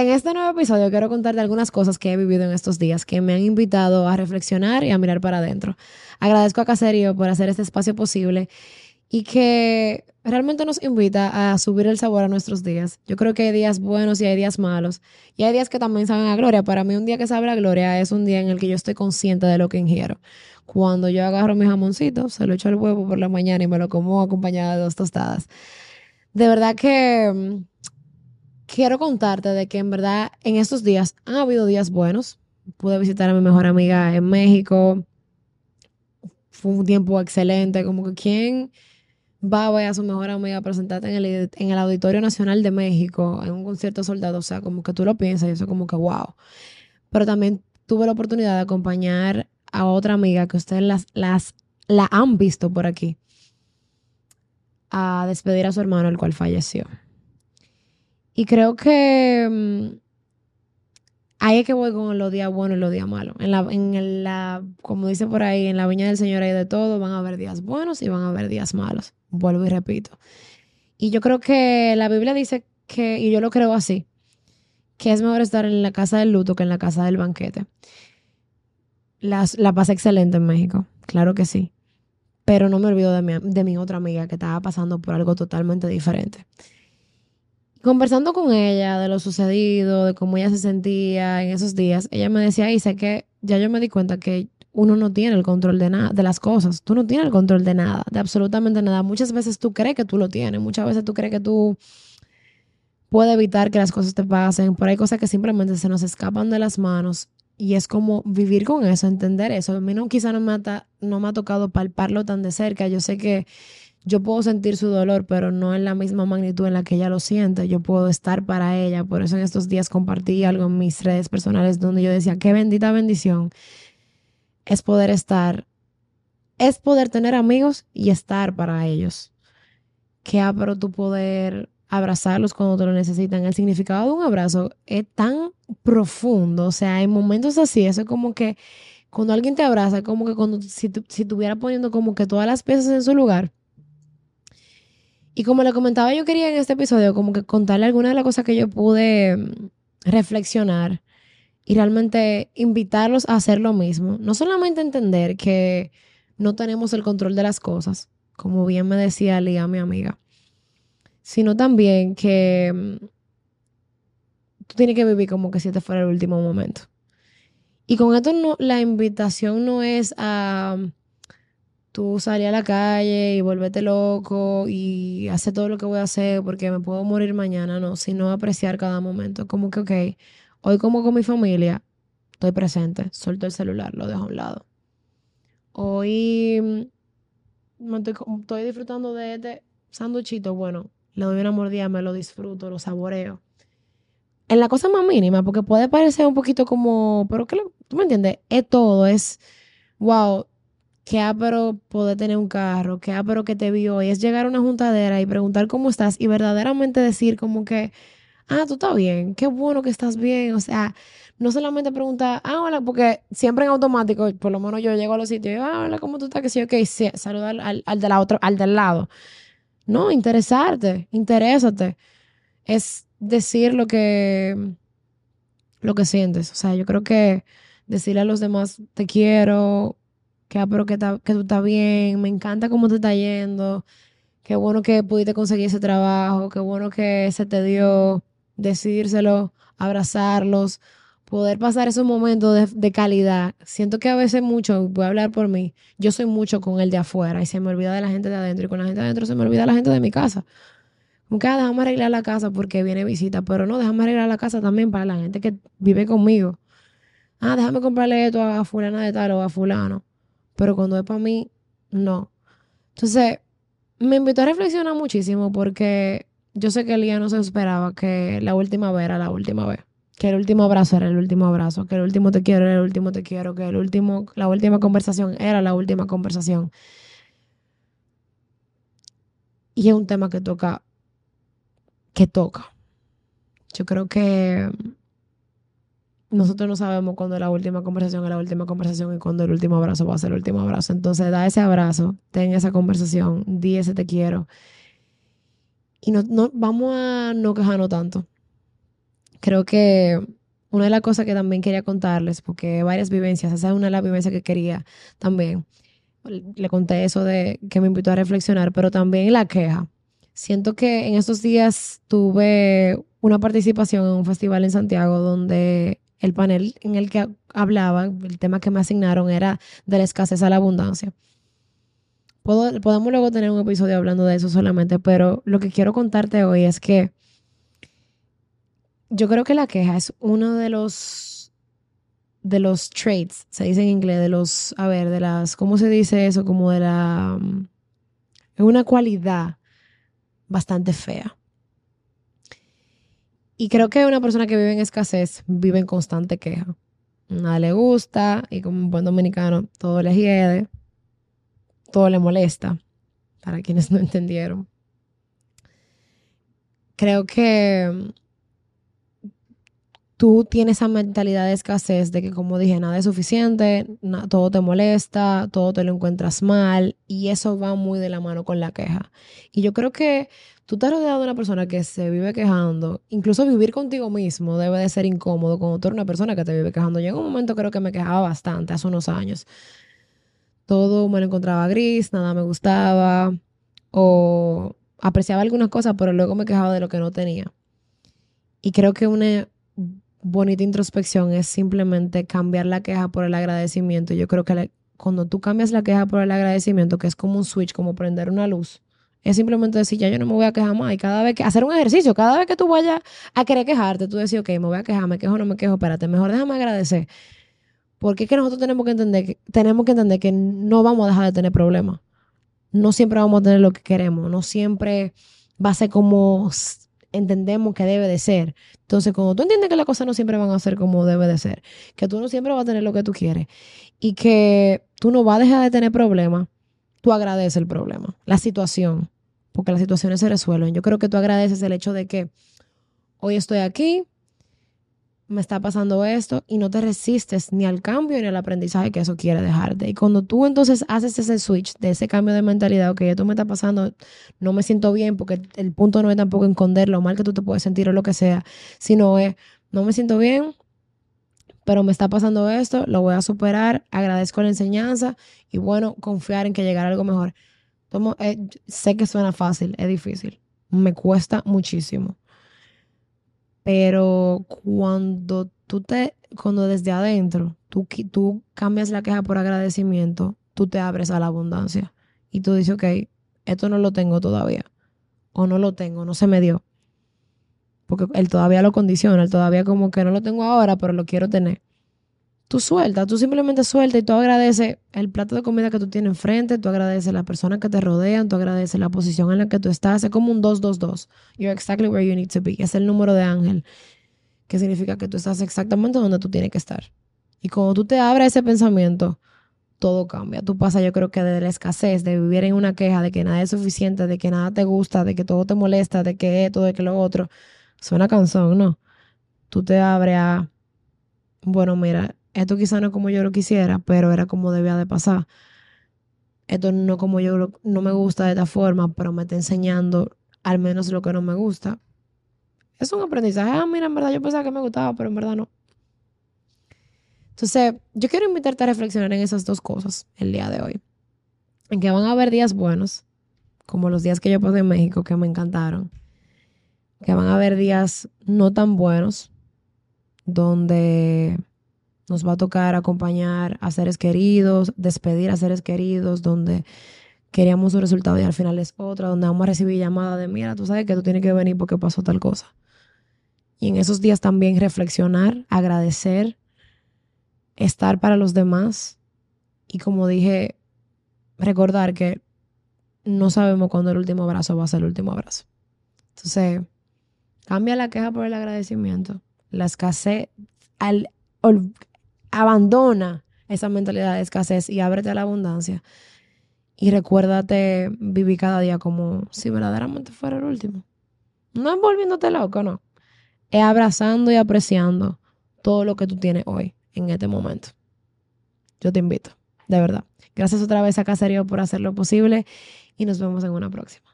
En este nuevo episodio quiero contarte algunas cosas que he vivido en estos días que me han invitado a reflexionar y a mirar para adentro. Agradezco a Caserío por hacer este espacio posible y que realmente nos invita a subir el sabor a nuestros días. Yo creo que hay días buenos y hay días malos. Y hay días que también saben a gloria. Para mí un día que sabe a gloria es un día en el que yo estoy consciente de lo que ingiero. Cuando yo agarro mi jamoncito, se lo echo al huevo por la mañana y me lo como acompañada de dos tostadas. De verdad que mm, quiero contarte de que en verdad en estos días han habido días buenos. Pude visitar a mi mejor amiga en México. Fue un tiempo excelente. Como que quién va a ver a su mejor amiga a presentarte en el, en el Auditorio Nacional de México en un concierto soldado. O sea, como que tú lo piensas y eso como que wow. Pero también tuve la oportunidad de acompañar a otra amiga que ustedes las, las la han visto por aquí a despedir a su hermano, el cual falleció. Y creo que mm, ahí es que voy con los días buenos y los días malos. En en la, como dice por ahí, en la viña del Señor hay de todo, van a haber días buenos y van a haber días malos. Vuelvo y repito. Y yo creo que la Biblia dice que, y yo lo creo así, que es mejor estar en la casa del luto que en la casa del banquete. La, la paz excelente en México, claro que sí. Pero no me olvido de mi, de mi otra amiga que estaba pasando por algo totalmente diferente conversando con ella de lo sucedido, de cómo ella se sentía en esos días, ella me decía, Isa, que ya yo me di cuenta que uno no tiene el control de nada, de las cosas. Tú no tienes el control de nada, de absolutamente nada. Muchas veces tú crees que tú lo tienes, muchas veces tú crees que tú puedes evitar que las cosas te pasen, pero hay cosas que simplemente se nos escapan de las manos y es como vivir con eso, entender eso. A mí no, quizá no me, no me ha tocado palparlo tan de cerca. Yo sé que yo puedo sentir su dolor, pero no en la misma magnitud en la que ella lo siente. Yo puedo estar para ella. Por eso en estos días compartí algo en mis redes personales donde yo decía, qué bendita bendición es poder estar, es poder tener amigos y estar para ellos. Qué pero tu poder abrazarlos cuando te lo necesitan. El significado de un abrazo es tan profundo. O sea, en momentos así, eso es como que cuando alguien te abraza, como que cuando si, si estuviera poniendo como que todas las piezas en su lugar y como le comentaba, yo quería en este episodio como que contarle algunas de las cosas que yo pude mm, reflexionar y realmente invitarlos a hacer lo mismo. No solamente entender que no tenemos el control de las cosas, como bien me decía Lía, mi amiga, sino también que mm, tú tienes que vivir como que si este fuera el último momento. Y con esto no, la invitación no es a tú salir a la calle y volverte loco y hacer todo lo que voy a hacer porque me puedo morir mañana, no, sino apreciar cada momento. Como que, ok, hoy como con mi familia, estoy presente, suelto el celular, lo dejo a un lado. Hoy mm, estoy, disfrutando de este sanduchito, bueno, le doy una mordida, me lo disfruto, lo saboreo. En la cosa más mínima, porque puede parecer un poquito como, pero que tú me entiendes, es todo, es, wow, qué pero poder tener un carro, qué pero que te vio y es llegar a una juntadera y preguntar cómo estás y verdaderamente decir como que, ah, tú estás bien, qué bueno que estás bien, o sea, no solamente preguntar, ah, hola, porque siempre en automático, por lo menos yo llego a los sitios y, ah, hola, ¿cómo tú estás? Que sí, ok, sí, saludar al, al, de la otra, al del lado. No, interesarte, interésate. Es decir lo que, lo que sientes. O sea, yo creo que decirle a los demás, te quiero, que, ah, pero que, que tú estás bien, me encanta cómo te está yendo, qué bueno que pudiste conseguir ese trabajo, qué bueno que se te dio, decírselo, abrazarlos, poder pasar esos momentos de, de, calidad. Siento que a veces mucho, voy a hablar por mí, yo soy mucho con el de afuera y se me olvida de la gente de adentro y con la gente de adentro se me olvida la gente de mi casa. Como ah, déjame arreglar la casa porque viene visita, pero no, déjame arreglar la casa también para la gente que vive conmigo. Ah, déjame comprarle esto a fulana de tal o a fulano pero cuando es para mí, no. Entonces, me invitó a reflexionar muchísimo porque yo sé que Elía no se esperaba que la última vez era la última vez. Que el último abrazo era el último abrazo, que el último te quiero era el último te quiero, que el último, la última conversación era la última conversación. Y es un tema que toca, que toca. Yo creo que nosotros no sabemos cuándo la última conversación es la última conversación y cuándo el último abrazo va a ser el último abrazo. Entonces, da ese abrazo, ten esa conversación, di ese te quiero. Y no, no, vamos a no quejarnos tanto. creo que una de las cosas que también quería contarles, porque varias vivencias, esa es una de las vivencias que quería también. Le conté eso de que me invitó a reflexionar, pero también la queja. Siento que en estos días tuve una participación en un festival en Santiago donde el panel en el que hablaba, el tema que me asignaron era de la escasez a la abundancia. podemos luego tener un episodio hablando de eso solamente, pero lo que quiero contarte hoy es que yo creo que la queja es uno de los de los traits, se dice en inglés, de los, a ver, de las, ¿cómo se dice eso? Como de la, es una cualidad bastante fea. Y creo que una persona que vive en escasez vive en constante queja. Nada le gusta y como un buen dominicano todo le hiede, todo le molesta, para quienes no entendieron. Creo que tú tienes esa mentalidad de escasez de que, como dije, nada es suficiente, todo te molesta, todo te lo encuentras mal y eso va muy de la mano con la queja. Y yo creo que tú estás rodeado de una persona que se vive quejando, incluso vivir contigo mismo debe de ser incómodo cuando tú eres una persona que te vive quejando. Yo en un momento creo que me quejaba bastante, hace unos años. Todo me lo encontraba gris, nada me gustaba o apreciaba algunas cosas, pero luego me quejaba de lo que no tenía. Y creo que una bonita introspección es simplemente cambiar la queja por el agradecimiento. Yo creo que cuando tú cambias la queja por el agradecimiento, que es como un switch, como prender una luz, es simplemente decir, ya yo no me voy a quejar más. Y cada vez que, hacer un ejercicio, cada vez que tú vayas a querer quejarte, tú decís, ok, me voy a quejar, me quejo, no me quejo, espérate, mejor déjame agradecer. Porque es que nosotros tenemos que entender que, tenemos que entender que no vamos a dejar de tener problemas. No siempre vamos a tener lo que queremos, no siempre va a ser como entendemos que debe de ser. Entonces, cuando tú entiendes que las cosas no siempre van a ser como debe de ser, que tú no siempre vas a tener lo que tú quieres y que tú no vas a dejar de tener problemas, tú agradeces el problema, la situación, porque las situaciones se resuelven. Yo creo que tú agradeces el hecho de que hoy estoy aquí, me está pasando esto y no te resistes ni al cambio ni al aprendizaje que eso quiere dejarte. Y cuando tú entonces haces ese switch de ese cambio de mentalidad, ok, esto me está pasando, no me siento bien, porque el punto no es tampoco esconder lo mal que tú te puedes sentir o lo que sea, sino es, no me siento bien, pero me está pasando esto, lo voy a superar, agradezco la enseñanza y bueno, confiar en que llegará algo mejor. Tomo, eh, sé que suena fácil, es difícil, me cuesta muchísimo. Pero cuando tú te, cuando desde adentro tú, tú cambias la queja por agradecimiento, tú te abres a la abundancia. Y tú dices, ok, esto no lo tengo todavía. O no lo tengo, no se me dio. Porque él todavía lo condiciona, él todavía como que no lo tengo ahora, pero lo quiero tener tú sueltas, tú simplemente sueltas y tú agradeces el plato de comida que tú tienes enfrente, tú agradeces las personas que te rodean, tú agradeces la posición en la que tú estás. Es como un 222. You're exactly where you need to be. Es el número de ángel, que significa que tú estás exactamente donde tú tienes que estar. Y cuando tú te abres ese pensamiento, todo cambia. Tú pasas, yo creo que de la escasez, de vivir en una queja, de que nada es suficiente, de que nada te gusta, de que todo te molesta, de que esto, de que lo otro. Suena canción, ¿no? Tú te abres a, bueno, mira, esto quizá no como yo lo quisiera, pero era como debía de pasar. Esto no como yo no me gusta de esta forma, pero me está enseñando al menos lo que no me gusta. Es un aprendizaje. Ah, mira, en verdad yo pensaba que me gustaba, pero en verdad no. Entonces, yo quiero invitarte a reflexionar en esas dos cosas el día de hoy. En que van a haber días buenos, como los días que yo pasé en México, que me encantaron. Que van a haber días no tan buenos, donde nos va a tocar acompañar a seres queridos, despedir a seres queridos, donde queríamos un resultado y al final es otra, donde vamos a recibir llamada de, mira, tú sabes que tú tienes que venir porque pasó tal cosa. Y en esos días también reflexionar, agradecer, estar para los demás y como dije, recordar que no sabemos cuándo el último abrazo va a ser el último abrazo. Entonces, cambia la queja por el agradecimiento. La escasez, al, abandona esa mentalidad de escasez y ábrete a la abundancia. Y recuérdate vivir cada día como si verdaderamente fuera el último. No es volviéndote loco, no. Es abrazando y apreciando todo lo que tú tienes hoy, en este momento. Yo te invito, de verdad. Gracias otra vez a Caserío por hacerlo posible y nos vemos en una próxima.